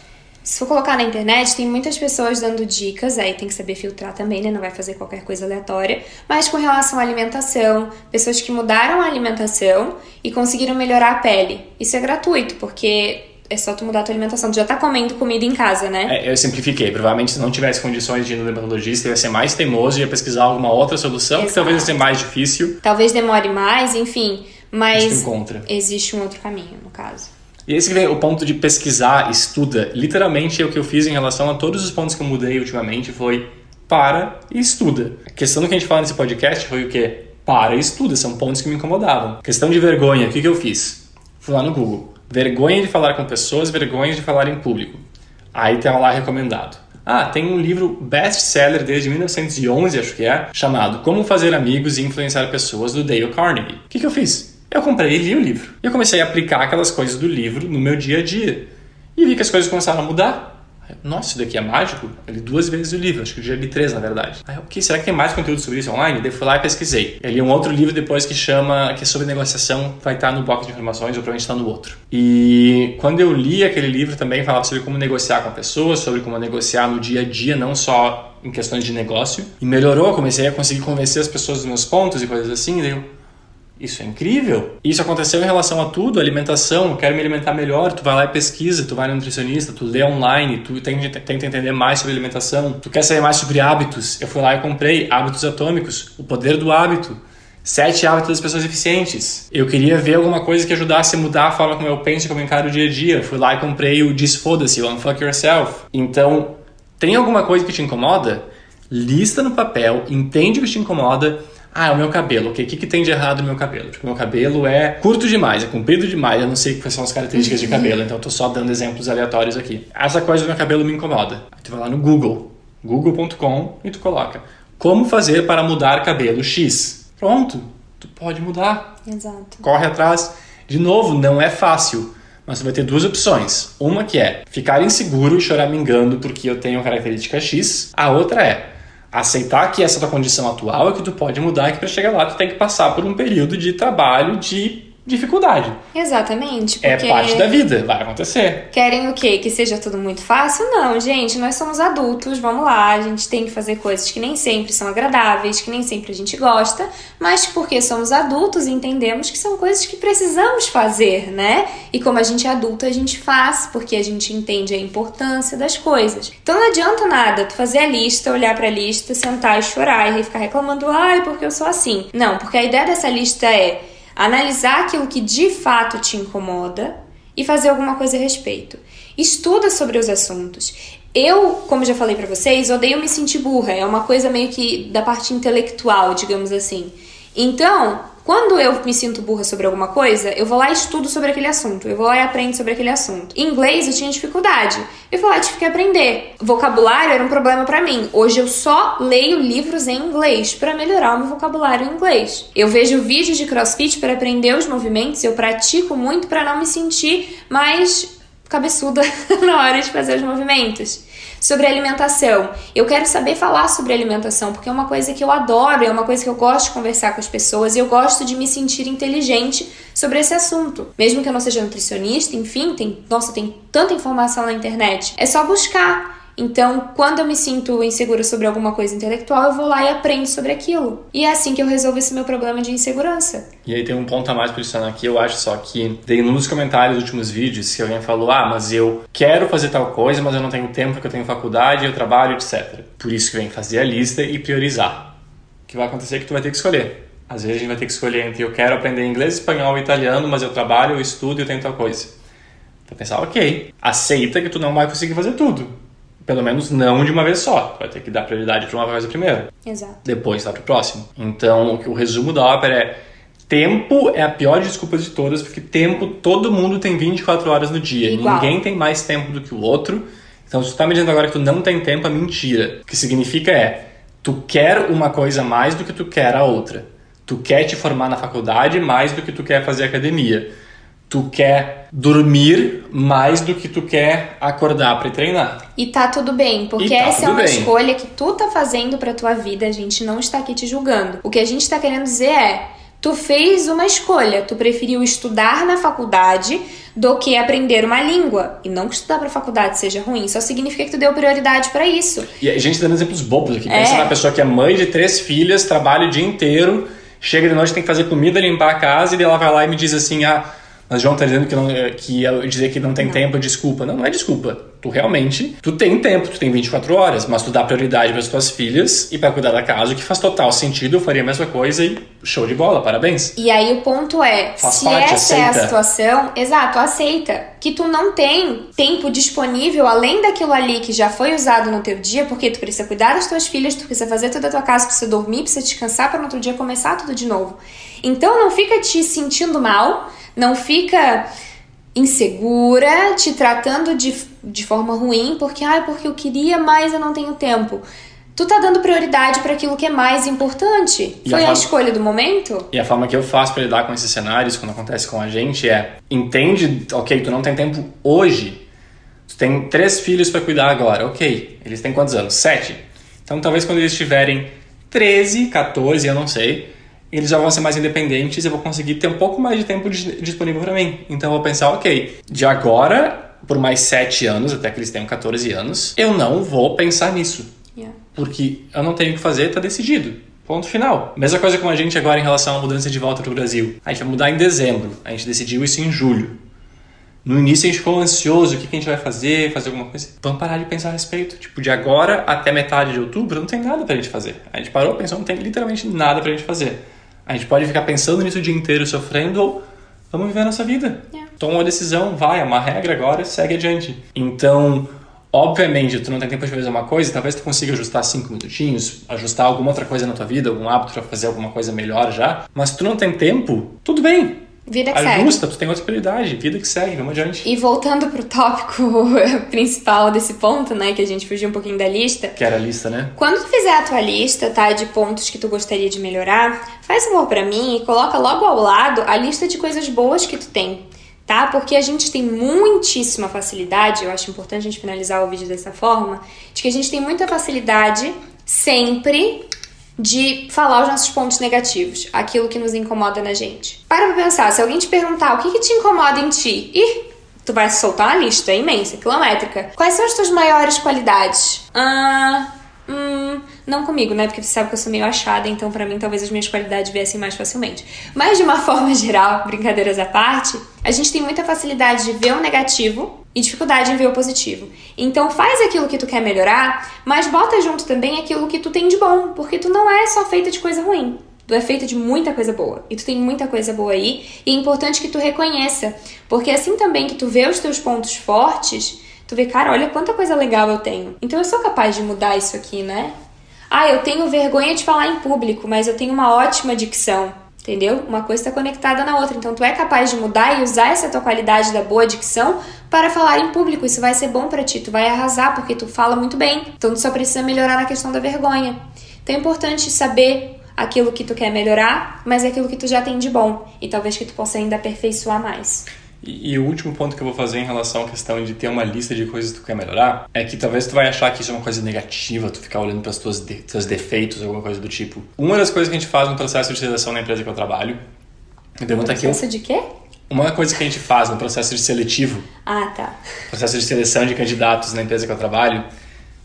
se for colocar na internet, tem muitas pessoas dando dicas, aí tem que saber filtrar também, né? Não vai fazer qualquer coisa aleatória. Mas com relação à alimentação, pessoas que mudaram a alimentação e conseguiram melhorar a pele. Isso é gratuito, porque é só tu mudar a tua alimentação. Tu já tá comendo comida em casa, né? É, eu simplifiquei. Provavelmente se não tivesse condições de ir no dermatologista, ia ser mais teimoso e ia pesquisar alguma outra solução, Exato. que talvez ia ser mais difícil. Talvez demore mais, enfim. Mas existe um outro caminho, no caso. E esse que vem o ponto de pesquisar, estuda. Literalmente é o que eu fiz em relação a todos os pontos que eu mudei ultimamente foi para e estuda. A questão do que a gente fala nesse podcast foi o quê? Para e estuda, são pontos que me incomodavam. Questão de vergonha, o que, que eu fiz? Fui lá no Google Vergonha de falar com pessoas, vergonha de falar em público. Aí tem lá recomendado. Ah, tem um livro best-seller desde 1911, acho que é, chamado Como Fazer Amigos e Influenciar Pessoas, do Dale Carnegie. O que, que eu fiz? Eu comprei e li o livro. E eu comecei a aplicar aquelas coisas do livro no meu dia a dia. E vi que as coisas começaram a mudar. Nossa, isso daqui é mágico? Eu li duas vezes o livro, acho que eu já li três, na verdade. Aí, ok, será que tem mais conteúdo sobre isso online? Daí fui lá e pesquisei. Eu li um outro livro depois que chama, que é sobre negociação, vai estar no box de informações, ou provavelmente está no outro. E quando eu li aquele livro também falava sobre como negociar com pessoas, sobre como negociar no dia a dia, não só em questões de negócio. E melhorou, comecei a conseguir convencer as pessoas dos meus pontos e coisas assim, daí isso é incrível. Isso aconteceu em relação a tudo, alimentação, quero me alimentar melhor, tu vai lá e pesquisa, tu vai no nutricionista, tu lê online, tu tenta, entender mais sobre alimentação, tu quer saber mais sobre hábitos. Eu fui lá e comprei Hábitos Atômicos, o poder do hábito. Sete hábitos das pessoas eficientes. Eu queria ver alguma coisa que ajudasse a mudar a forma como eu penso e como eu encaro o dia a dia. Eu fui lá e comprei o Desfoda-se, o Unfuck Yourself. Então, tem alguma coisa que te incomoda? Lista no papel, entende o que te incomoda, ah, é o meu cabelo. O que, que tem de errado no meu cabelo? Porque o meu cabelo é curto demais, é comprido demais. Eu não sei quais são as características de cabelo, então eu tô só dando exemplos aleatórios aqui. Essa coisa do meu cabelo me incomoda. Aí tu vai lá no Google, google.com e tu coloca como fazer para mudar cabelo X. Pronto, tu pode mudar. Exato. Corre atrás. De novo, não é fácil. Mas você vai ter duas opções. Uma que é ficar inseguro e chorar mingando porque eu tenho característica X. A outra é aceitar que essa é a tua condição atual é que tu pode mudar e que para chegar lá tu tem que passar por um período de trabalho de dificuldade. Exatamente. É parte da vida, vai acontecer. Querem o quê? Que seja tudo muito fácil? Não, gente, nós somos adultos, vamos lá, a gente tem que fazer coisas que nem sempre são agradáveis, que nem sempre a gente gosta, mas porque somos adultos e entendemos que são coisas que precisamos fazer, né? E como a gente é adulto, a gente faz, porque a gente entende a importância das coisas. Então não adianta nada tu fazer a lista, olhar para a lista, sentar e chorar e ficar reclamando, ai, porque eu sou assim. Não, porque a ideia dessa lista é analisar aquilo que de fato te incomoda e fazer alguma coisa a respeito. Estuda sobre os assuntos. Eu, como já falei para vocês, odeio me sentir burra. É uma coisa meio que da parte intelectual, digamos assim. Então, Quando eu me sinto burra sobre alguma coisa, eu vou lá e estudo sobre aquele assunto. Eu vou lá e aprendo sobre aquele assunto. Em inglês eu tinha dificuldade. Eu vou lá e tive que aprender. Vocabulário era um problema para mim. Hoje eu só leio livros em inglês para melhorar o meu vocabulário em inglês. Eu vejo vídeos de CrossFit para aprender os movimentos, eu pratico muito para não me sentir mais cabeçuda [LAUGHS] na hora de fazer os movimentos sobre alimentação. Eu quero saber falar sobre alimentação, porque é uma coisa que eu adoro, é uma coisa que eu gosto de conversar com as pessoas e eu gosto de me sentir inteligente sobre esse assunto. Mesmo que eu não seja nutricionista, enfim, tem, nossa, tem tanta informação na internet. É só buscar. Então, quando eu me sinto insegura sobre alguma coisa intelectual, eu vou lá e aprendo sobre aquilo. E é assim que eu resolvo esse meu problema de insegurança. E aí tem um ponto a mais para adicionar aqui, eu acho só que tem dos comentários dos últimos vídeos que alguém falou: "Ah, mas eu quero fazer tal coisa, mas eu não tenho tempo porque eu tenho faculdade, eu trabalho, etc". Por isso que vem fazer a lista e priorizar. O que vai acontecer é que tu vai ter que escolher. Às vezes a gente vai ter que escolher entre eu quero aprender inglês, espanhol e italiano, mas eu trabalho, eu estudo e eu tenho tal coisa. Então pensar, ok, aceita que tu não vai conseguir fazer tudo pelo menos não de uma vez só. Vai ter que dar prioridade para uma coisa primeiro. Exato. Depois dá para o próximo. Então, o resumo da ópera é Tempo é a pior desculpa de todas, porque tempo todo mundo tem 24 horas no dia. Igual. Ninguém tem mais tempo do que o outro. Então, se tu tá me dizendo agora que tu não tem tempo, é mentira. O que significa é, tu quer uma coisa mais do que tu quer a outra. Tu quer te formar na faculdade mais do que tu quer fazer academia tu quer dormir mais do que tu quer acordar para treinar. E tá tudo bem, porque tá essa é uma bem. escolha que tu tá fazendo para tua vida, a gente não está aqui te julgando. O que a gente tá querendo dizer é, tu fez uma escolha, tu preferiu estudar na faculdade do que aprender uma língua. E não que estudar para faculdade seja ruim, só significa que tu deu prioridade para isso. E a gente tá dando exemplos bobos aqui. Pensa é. na pessoa que é mãe de três filhas, trabalha o dia inteiro, chega de noite tem que fazer comida, limpar a casa e ela vai lá e me diz assim: "Ah, mas João tá dizendo que, não, é, que eu dizer que não tem não. tempo é desculpa. Não, não é desculpa. Tu realmente, tu tem tempo, tu tem 24 horas, mas tu dá prioridade para as tuas filhas e para cuidar da casa, o que faz total sentido, eu faria a mesma coisa e show de bola, parabéns. E aí o ponto é, faz se parte, essa aceita. é a situação, exato, aceita que tu não tem tempo disponível além daquilo ali que já foi usado no teu dia, porque tu precisa cuidar das tuas filhas, tu precisa fazer toda a tua casa, precisa dormir, precisa descansar para no outro dia começar tudo de novo. Então não fica te sentindo mal não fica insegura, te tratando de, de forma ruim, porque, ah, porque eu queria, mas eu não tenho tempo. Tu tá dando prioridade para aquilo que é mais importante. E Foi a, forma... a, escolha do momento? E a forma que eu faço para lidar com esses cenários quando acontece com a gente é: entende, ok, tu não tem tempo hoje. Tu tem três filhos para cuidar agora, ok. Eles têm quantos anos? Sete. Então talvez quando eles tiverem 13, 14, eu não sei, eles já vão ser mais independentes e eu vou conseguir ter um pouco mais de tempo disponível para mim. Então eu vou pensar, ok, de agora por mais 7 anos, até que eles tenham 14 anos, eu não vou pensar nisso. Yeah. Porque eu não tenho o que fazer, tá decidido. Ponto final. Mesma coisa com a gente agora em relação à mudança de volta para o Brasil. A gente vai mudar em dezembro. A gente decidiu isso em julho. No início a gente ficou ansioso, o que, a gente vai fazer, fazer alguma coisa. Vamos parar de pensar a respeito. Tipo, de agora até metade de outubro não tem nada pra gente fazer. A gente parou, pensou, não tem literalmente nada pra gente fazer. A gente pode ficar pensando nisso o dia inteiro, sofrendo, ou vamos viver a nossa vida. Yeah. Toma uma decisão, vai, é uma regra agora, segue adiante. Então, obviamente, tu não tem tempo de fazer uma coisa, talvez tu consiga ajustar cinco minutinhos, ajustar alguma outra coisa na tua vida, algum hábito para fazer alguma coisa melhor já. Mas se tu não tem tempo, tudo bem. Vida que Ajusta, segue. tu tem outra prioridade, vida que segue, vamos adiante. E voltando pro tópico [LAUGHS] principal desse ponto, né, que a gente fugiu um pouquinho da lista. Que era a lista, né? Quando tu fizer a tua lista, tá, de pontos que tu gostaria de melhorar, faz um favor pra mim e coloca logo ao lado a lista de coisas boas que tu tem. Tá? Porque a gente tem muitíssima facilidade, eu acho importante a gente finalizar o vídeo dessa forma, de que a gente tem muita facilidade sempre de falar os nossos pontos negativos, aquilo que nos incomoda na gente. Para pra pensar, se alguém te perguntar o que, que te incomoda em ti, tu vai soltar uma lista imensa, quilométrica. Quais são as tuas maiores qualidades? Ah, hum, não comigo, né? Porque você sabe que eu sou meio achada, então para mim talvez as minhas qualidades viessem mais facilmente. Mas de uma [LAUGHS] forma geral, brincadeiras à parte, a gente tem muita facilidade de ver o negativo e dificuldade em ver o positivo. Então faz aquilo que tu quer melhorar, mas bota junto também aquilo que tu tem de bom, porque tu não é só feita de coisa ruim. Tu é feita de muita coisa boa. E tu tem muita coisa boa aí. E é importante que tu reconheça. Porque assim também que tu vê os teus pontos fortes, tu vê, cara, olha quanta coisa legal eu tenho. Então eu sou capaz de mudar isso aqui, né? Ah, eu tenho vergonha de falar em público, mas eu tenho uma ótima dicção. Entendeu? Uma coisa está conectada na outra. Então, tu é capaz de mudar e usar essa tua qualidade da boa dicção para falar em público. Isso vai ser bom para ti. Tu vai arrasar porque tu fala muito bem. Então, tu só precisa melhorar na questão da vergonha. Então, é importante saber aquilo que tu quer melhorar, mas é aquilo que tu já tem de bom. E talvez que tu possa ainda aperfeiçoar mais. E, e, o último ponto que eu vou fazer em relação à questão de ter uma lista de coisas que tu quer melhorar é que talvez tu vai achar que isso é uma coisa negativa, tu ficar olhando para os teus, de, defeitos, alguma coisa do tipo. Uma das coisas que a gente faz no processo de seleção na empresa que eu trabalho. Me pergunta aqui. Processo de quê? Uma coisa que a gente faz no processo de seletivo. Ah, tá. Processo de seleção de candidatos na empresa que eu trabalho.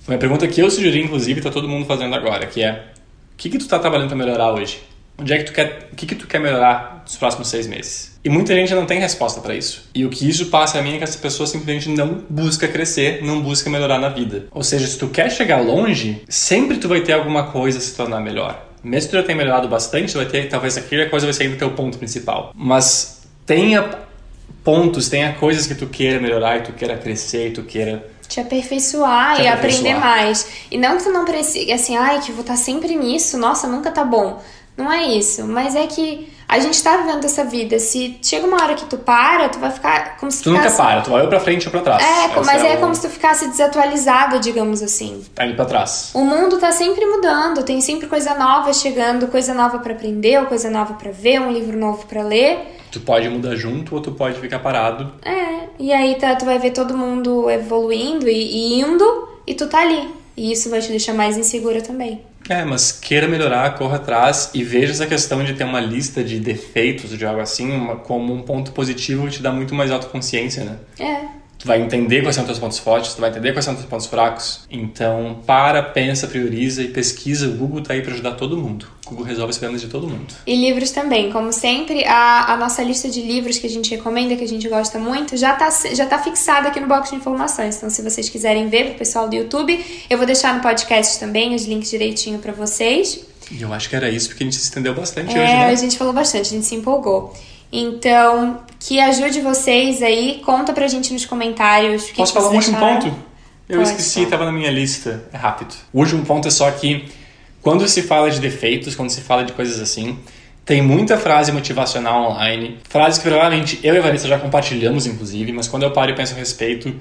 Uma pergunta que eu sugeri, inclusive, tá todo mundo fazendo agora, que é: o que, que tu tá trabalhando para melhorar hoje? Onde é que tu quer, o que, que tu quer melhorar nos próximos seis meses? E muita gente não tem resposta para isso. E o que isso passa a mim é que essa pessoa simplesmente não busca crescer, não busca melhorar na vida. Ou seja, se tu quer chegar longe, sempre tu vai ter alguma coisa a se tornar melhor. Mesmo que tu já tenha melhorado bastante, vai ter, talvez aquela coisa vai sair do teu ponto principal. Mas tenha pontos, tenha coisas que tu queira melhorar e tu queira crescer e tu queira te aperfeiçoar te e aperfeiçoar. aprender mais. E não que tu não precise, assim, ai, que vou estar sempre nisso, nossa, nunca tá bom. Não é isso, mas é que a gente tá vivendo essa vida. Se chega uma hora que tu para, tu vai ficar como se tu ficasse... nunca para, tu vai ou pra frente ou pra trás. É, Essa mas é, é o... como se tu ficasse desatualizado, digamos assim. Tá indo pra trás. O mundo tá sempre mudando, tem sempre coisa nova chegando, coisa nova para aprender, ou coisa nova para ver, um livro novo para ler. Tu pode mudar junto ou tu pode ficar parado. É, e aí tá, tu vai ver todo mundo evoluindo e, e indo, e tu tá ali. E isso vai te deixar mais insegura também. É, mas queira melhorar, corra atrás e veja essa questão de ter uma lista de defeitos, de algo assim, uma, como um ponto positivo que te dá muito mais autoconsciência, né? É tu vai entender quais são os teus pontos fortes, tu vai entender quais são os teus pontos fracos. Então, para, pensa, prioriza e pesquisa. O Google tá aí para ajudar todo mundo. O Google resolve os problemas de todo mundo. E livros também. Como sempre, a, a nossa lista de livros que a gente recomenda, que a gente gosta muito, já tá, já tá fixada aqui no box de informações. Então, se vocês quiserem ver, pro pessoal do YouTube, eu vou deixar no podcast também os links direitinho para vocês. E eu acho que era isso, porque a gente se estendeu bastante é, hoje, né? a gente falou bastante, a gente se empolgou. Então, que ajude vocês aí. Conta pra gente nos comentários. Posso que falar um último ponto? Eu Pode esqueci, estava na minha lista. É rápido. O último ponto é só que quando se fala de defeitos, quando se fala de coisas assim, tem muita frase motivacional online, frases que provavelmente eu e a Vanessa já compartilhamos, inclusive, mas quando eu paro e penso a respeito,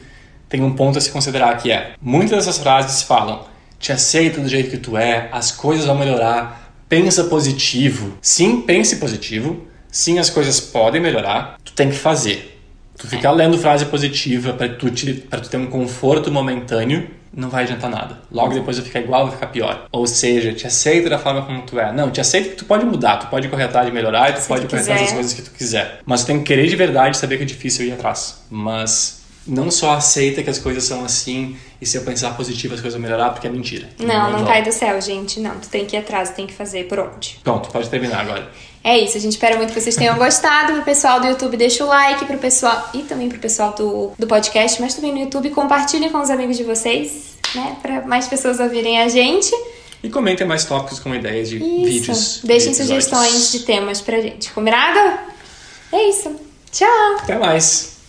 tem um ponto a se considerar que é: muitas dessas frases falam, te aceita do jeito que tu é, as coisas vão melhorar, pensa positivo. Sim, pense positivo, Sim, as coisas podem melhorar, tu tem que fazer. Tu ficar é. lendo frase positiva para tu, tu ter um conforto momentâneo não vai adiantar nada. Logo depois vai ficar igual, vai ficar pior. Ou seja, te aceita da forma como tu é. Não, te aceita que tu pode mudar, tu pode correr atrás de melhorar e tu Se pode tu correr atrás das coisas que tu quiser. Mas tu tem que querer de verdade saber que é difícil ir atrás. Mas não só aceita que as coisas são assim e se eu pensar positivo as coisas vão melhorar, porque é mentira. Não, não, não cai do céu, gente. Não, tu tem que ir atrás, tu tem que fazer por onde. Pronto, pode terminar agora. É isso, a gente espera muito que vocês tenham gostado. Pro pessoal do YouTube, deixa o like. Pro pessoal e também pro pessoal do, do podcast, mas também no YouTube, compartilhem com os amigos de vocês, né? Pra mais pessoas ouvirem a gente. E comentem mais tópicos com ideias de isso. vídeos. Deixem de sugestões de temas pra gente. Combinado? É isso. Tchau! Até mais!